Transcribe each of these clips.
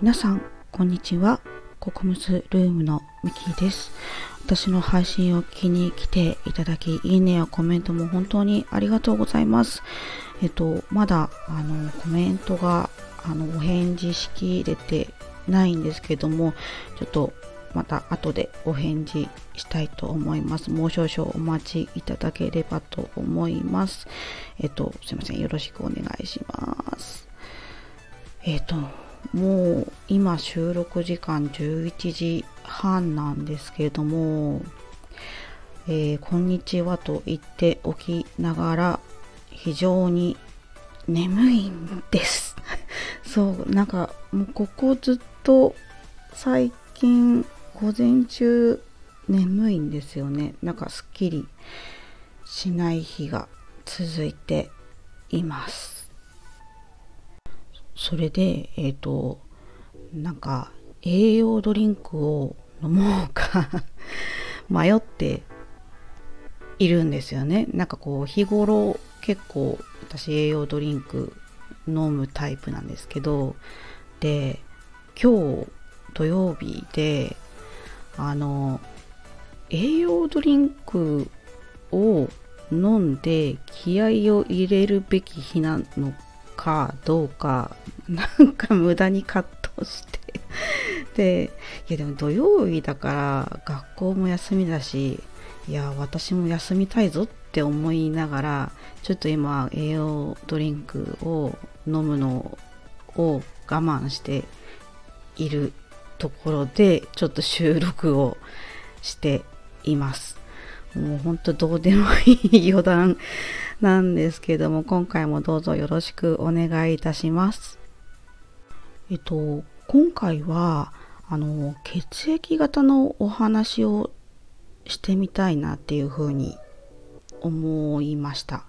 皆さんこんにちは。ココムスルームのミキです。私の配信を聞きに来ていただきいいねやコメントも本当にありがとうございます。えっとまだあのコメントがあのお返事しきれてないんですけどもちょっとまた後でお返事したいと思います。もう少々お待ちいただければと思います。えっと、すいません。よろしくお願いします。えっと、もう今収録時間11時半なんですけれども、えー、こんにちはと言っておきながら非常に眠いんです。そう、なんかもうここずっと最近午前中眠いんですよね。なんかすっきりしない日が続いています。それで、えっ、ー、と、なんか栄養ドリンクを飲もうか 迷っているんですよね。なんかこう日頃結構私栄養ドリンク飲むタイプなんですけど、で、今日土曜日で、あの、栄養ドリンクを飲んで気合を入れるべき日なのかどうか なんか無駄に葛藤して。でいやでも土曜日だから学校も休みだしいや私も休みたいぞって思いながらちょっと今栄養ドリンクを飲むのを我慢しているところでちょっと収録をしていますもうほんとどうでもいい余談なんですけども、今回もどうぞよろしくお願いいたします。えっと、今回は、あの、血液型のお話をしてみたいなっていうふうに思いました。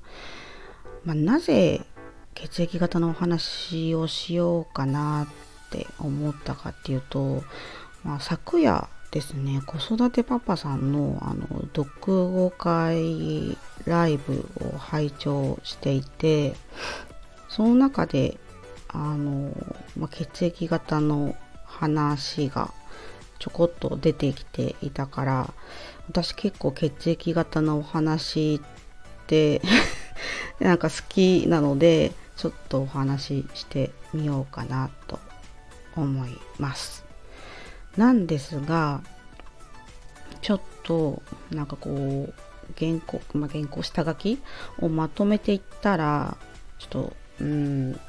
まあ、なぜ血液型のお話をしようかなって思ったかっていうと、まあ、昨夜ですね子育てパパさんのあの読語会ライブを拝聴していてその中であの、まあ、血液型の話がちょこっと出てきていたから私結構血液型のお話って なんか好きなのでちょっとお話ししてみようかなと思います。なんですがちょっとなんかこう原稿、まあ、原稿下書きをまとめていったらちょっとうん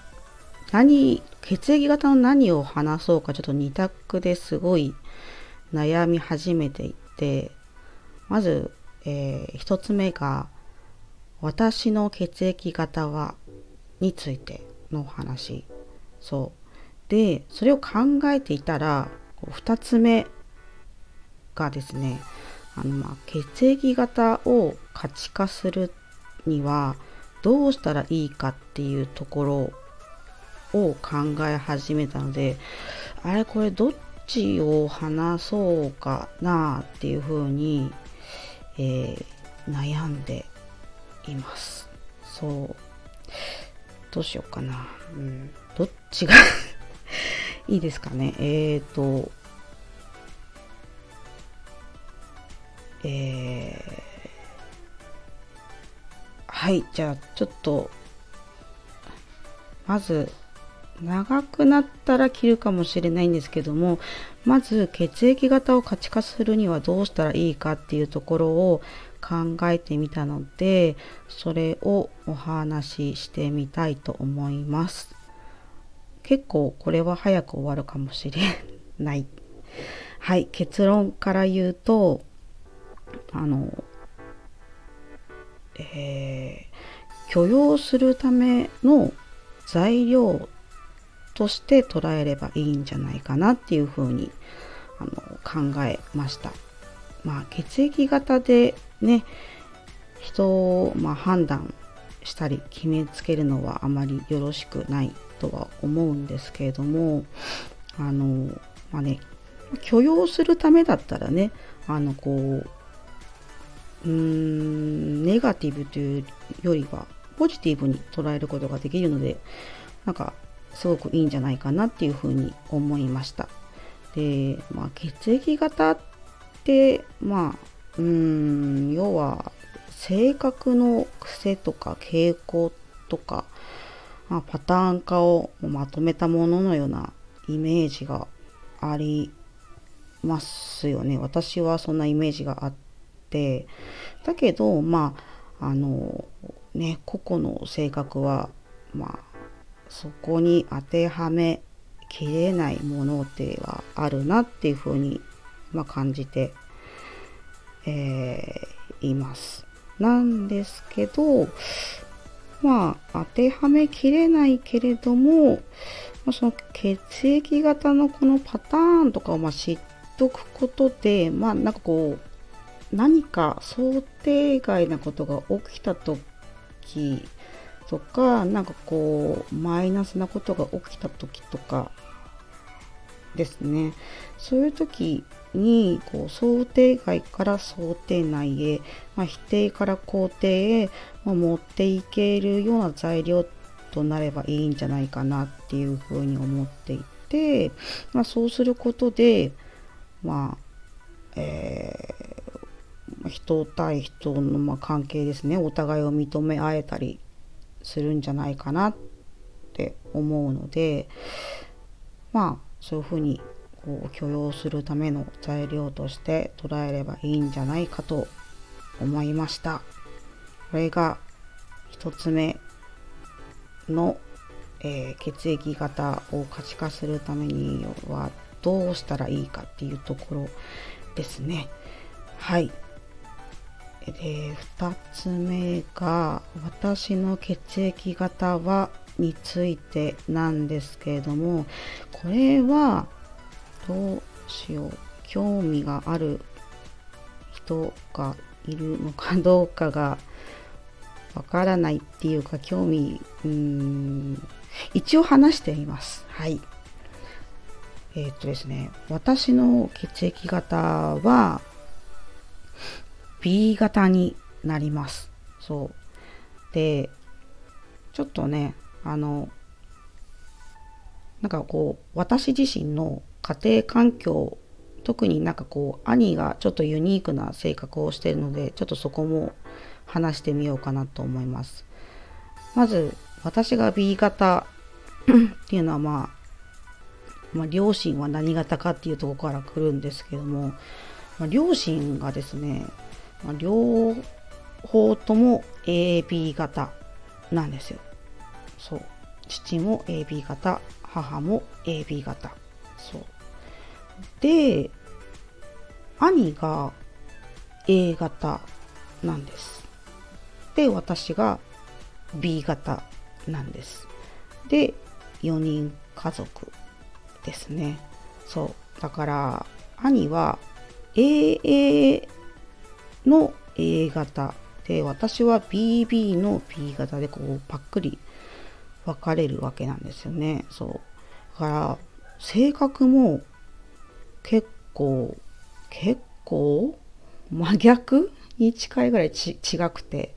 何血液型の何を話そうかちょっと2択ですごい悩み始めていってまず、えー、1つ目が私の血液型はについてのお話そうでそれを考えていたら2つ目がですねあのまあ血液型を価値化するにはどうしたらいいかっていうところを考え始めたのであれこれどっちを話そうかなっていうふうに、えー、悩んでいます。そう。どうしようかな、うん、どっちがいいですかね。えっ、ー、と、えー、はい、じゃあちょっと、まず、長くなったら切るかもしれないんですけども、まず血液型を価値化するにはどうしたらいいかっていうところを考えてみたので、それをお話ししてみたいと思います。結構これは早く終わるかもしれない。はい、結論から言うと、あの、えー、許容するための材料として捉えればいいんじゃないかなっていうふうにあの考えました。まあ血液型でね人を、まあ、判断したり決めつけるのはあまりよろしくないとは思うんですけれどもあのまあね許容するためだったらねあのこううーんネガティブというよりはポジティブに捉えることができるのでなんかすごくいいんじゃないかなっていうふうに思いました。で、まあ、血液型ってまあうん要は性格の癖とか傾向とか、まあ、パターン化をまとめたもののようなイメージがありますよね私はそんなイメージがあってだけどまああのね個々の性格はまあそこに当てはめきれないものではあるなっていうふうに、まあ、感じて、えー、います。なんですけどまあ当てはめきれないけれども、まあ、その血液型のこのパターンとかをま知っとくことでまあなんかこう何か想定外なことが起きた時とかなんかこうマイナスなことが起きた時とかですね。そういう時にこう想定外から想定内へ、まあ、否定から肯定へ、まあ、持っていけるような材料となればいいんじゃないかなっていうふうに思っていて、まあ、そうすることでまあえー、人対人のま関係ですね。お互いを認め合えたりするんじゃないかなって思うのでまあそういうふうにこう許容するための材料として捉えればいいんじゃないかと思いました。これが1つ目の、えー、血液型を可視化するためにはどうしたらいいかっていうところですね。はい。で2つ目が私の血液型はについてなんですけれどもこれはどうしよう興味がある人がいるのかどうかがわからないっていうか興味うん一応話してみますはいえー、っとですね私の血液型は B 型になります。そう。で、ちょっとね、あの、なんかこう、私自身の家庭環境、特になんかこう、兄がちょっとユニークな性格をしているので、ちょっとそこも話してみようかなと思います。まず、私が B 型っていうのはまあ、まあ、両親は何型かっていうとこから来るんですけども、まあ、両親がですね、まあ、両方とも AB 型なんですよ。そう。父も AB 型、母も AB 型。そう。で、兄が A 型なんです。で、私が B 型なんです。で、4人家族ですね。そう。だから、兄は AA の A 型で私は BB の B 型でこうパックリ分かれるわけなんですよねそうだから性格も結構結構真逆？に近いぐらいち違くて。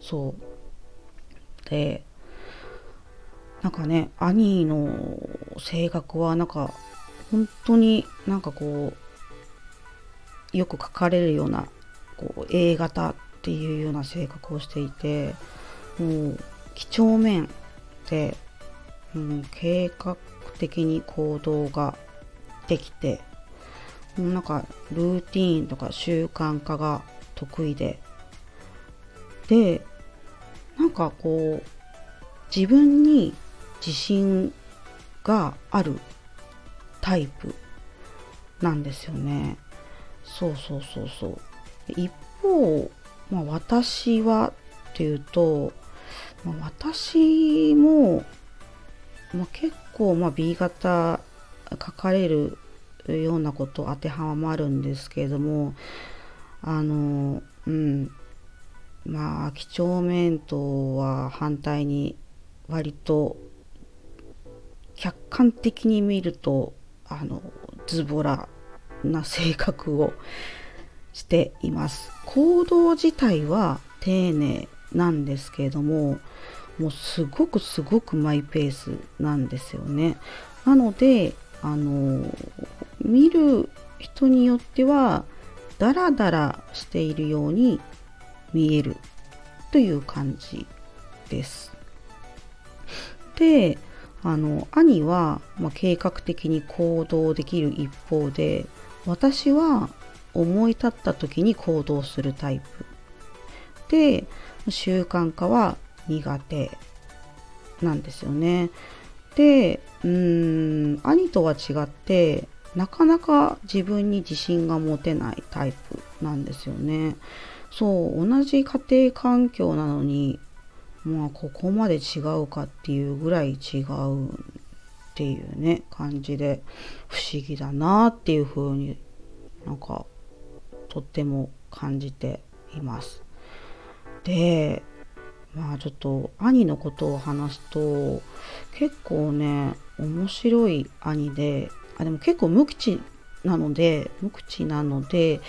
そう。でなんかね兄の性格はなんか本当になんかこうよく書かれるようなこう A 型っていうような性格をしていてもう几帳面で、うん、計画的に行動ができてなんかルーティーンとか習慣化が得意ででなんかこう自分に自信があるタイプなんですよね。そうそうそうそう。一方、まあ、私はっていうと、まあ、私も、まあ、結構まあ B 型書かれるようなこと当てはまるんですけれどもあのうんまあ几帳面とは反対に割と客観的に見るとあのズボラな性格をしています。行動自体は丁寧なんですけれどももうすごくすごくマイペースなんですよね。なのであの見る人によってはダラダラしているように見えるという感じです。であの兄は、ま、計画的に行動できる一方で私は思い立った時に行動するタイプで習慣化は苦手なんですよね。でうん兄とは違ってなかなか自分に自信が持てないタイプなんですよね。そう同じ家庭環境なのにまあここまで違うかっていうぐらい違うっていうね感じで不思議だなっていう風になんかとっても感じています。でまあちょっと兄のことを話すと結構ね面白い兄であでも結構無口なので無口なので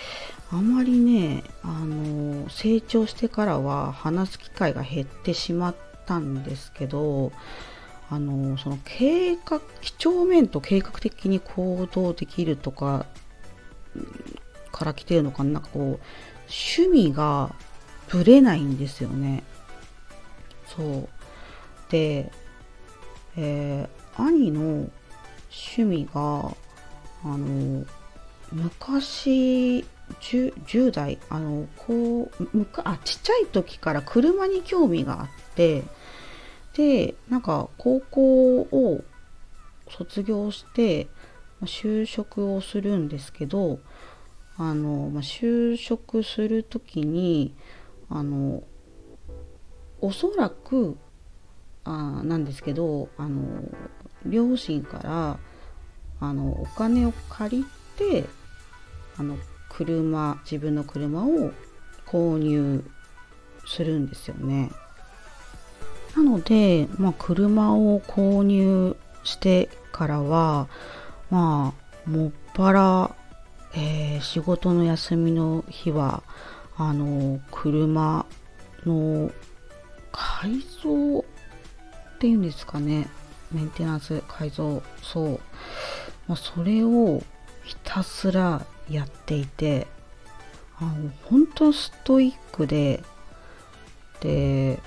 あまりねあの成長してからは話す機会が減ってしまったんですけどあのその計画几帳面と計画的に行動できるとかから来てるのかななんかこう趣味がぶれないんですよね。そう。で、えー、兄の趣味があの昔 10, 10, 代あのこうむかあちっちゃい時から車に興味があってでなんか高校を卒業して就職をするんですけどあの、まあ、就職する時にあのおそらくあなんですけどあの両親からあのお金を借りてあの車自分の車を購入するんですよね。なので、まあ、車を購入してからはまあもっぱら、えー、仕事の休みの日はあの車の改造っていうんですかねメンテナンス改造そう、ま、それをひたすらやっていてあの本当ストイックでで、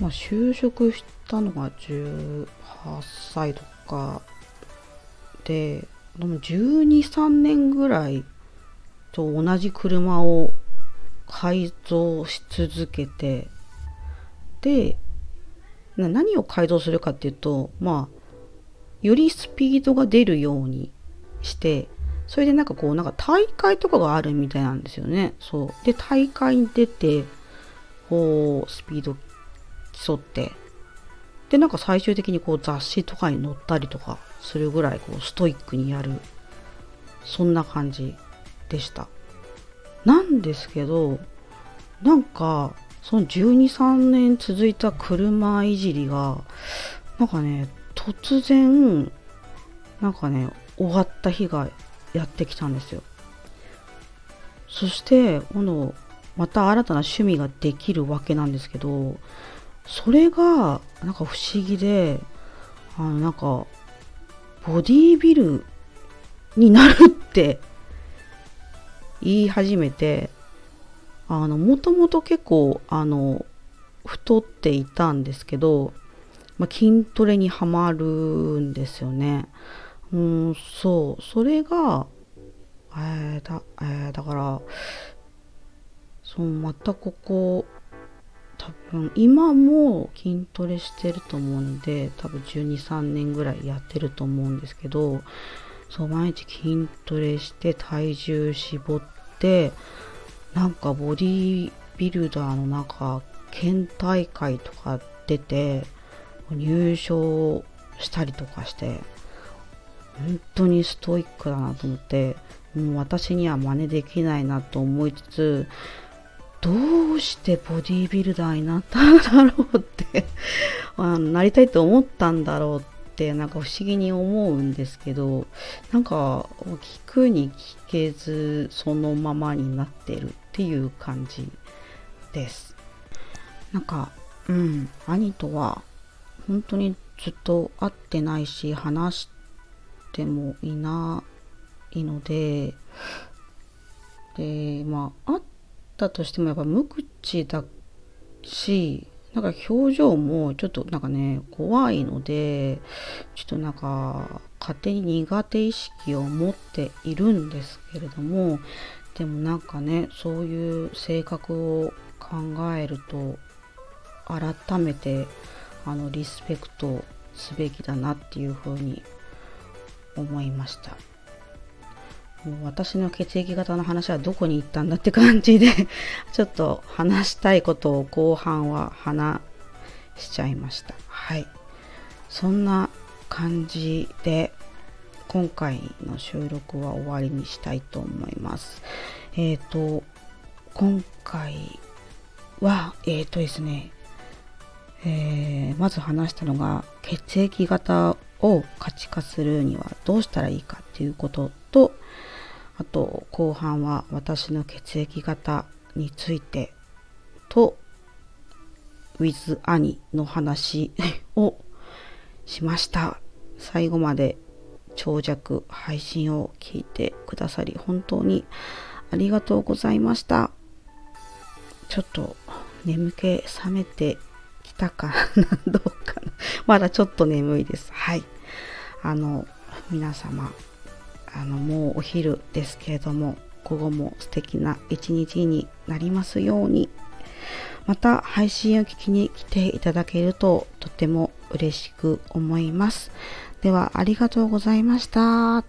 まあ、就職したのが18歳とかででも123年ぐらいと同じ車を改造し続けてで何を改造するかっていうとまあよりスピードが出るようにしてそれでなんかこうなんか大会とかがあるみたいなんですよね。そう。で大会に出てこうスピード競ってでなんか最終的にこう雑誌とかに載ったりとかするぐらいこうストイックにやる。そんな感じでした。なんですけどなんかその12、3年続いた車いじりが、なんかね、突然、なんかね、終わった日がやってきたんですよ。そして、今度、また新たな趣味ができるわけなんですけど、それが、なんか不思議で、あの、なんか、ボディービルになるって言い始めて、あのもともと結構あの太っていたんですけど、まあ、筋トレにはまるんですよね。うん、そうそれがえー、だ,、えー、だからそうまたここ多分今も筋トレしてると思うんで多分123年ぐらいやってると思うんですけどそう毎日筋トレして体重絞ってなんかボディビルダーのなんか県大会とか出て入賞したりとかして本当にストイックだなと思ってもう私には真似できないなと思いつつどうしてボディービルダーになったんだろうって あなりたいと思ったんだろうってなんか不思議に思うんですけどなんか聞くに聞けずそのままになってるっていう感じです。なんかうん兄とは本当にずっと会ってないし話してもいないのででまあ会ったとしてもやっぱ無口だしなんか表情もちょっとなんかね怖いのでちょっとなんか勝手に苦手意識を持っているんですけれどもでもなんかねそういう性格を考えると改めてあのリスペクトすべきだなっていうふうに思いました。もう私の血液型の話はどこに行ったんだって感じで ちょっと話したいことを後半は話しちゃいました。はい。そんな感じで今回の収録は終わりにしたいと思います。えっ、ー、と今回はえっ、ー、とですねえー、まず話したのが血液型を価値化するにはどうしたらいいかっていうこととあと後半は私の血液型についてと with 兄の話をしました最後まで長尺配信を聞いてくださり本当にありがとうございましたちょっと眠気覚めてきたかなどうかなまだちょっと眠いです。はい。あの、皆様、あの、もうお昼ですけれども、午後も素敵な一日になりますように。また配信を聞きに来ていただけるととても嬉しく思います。ではありがとうございました。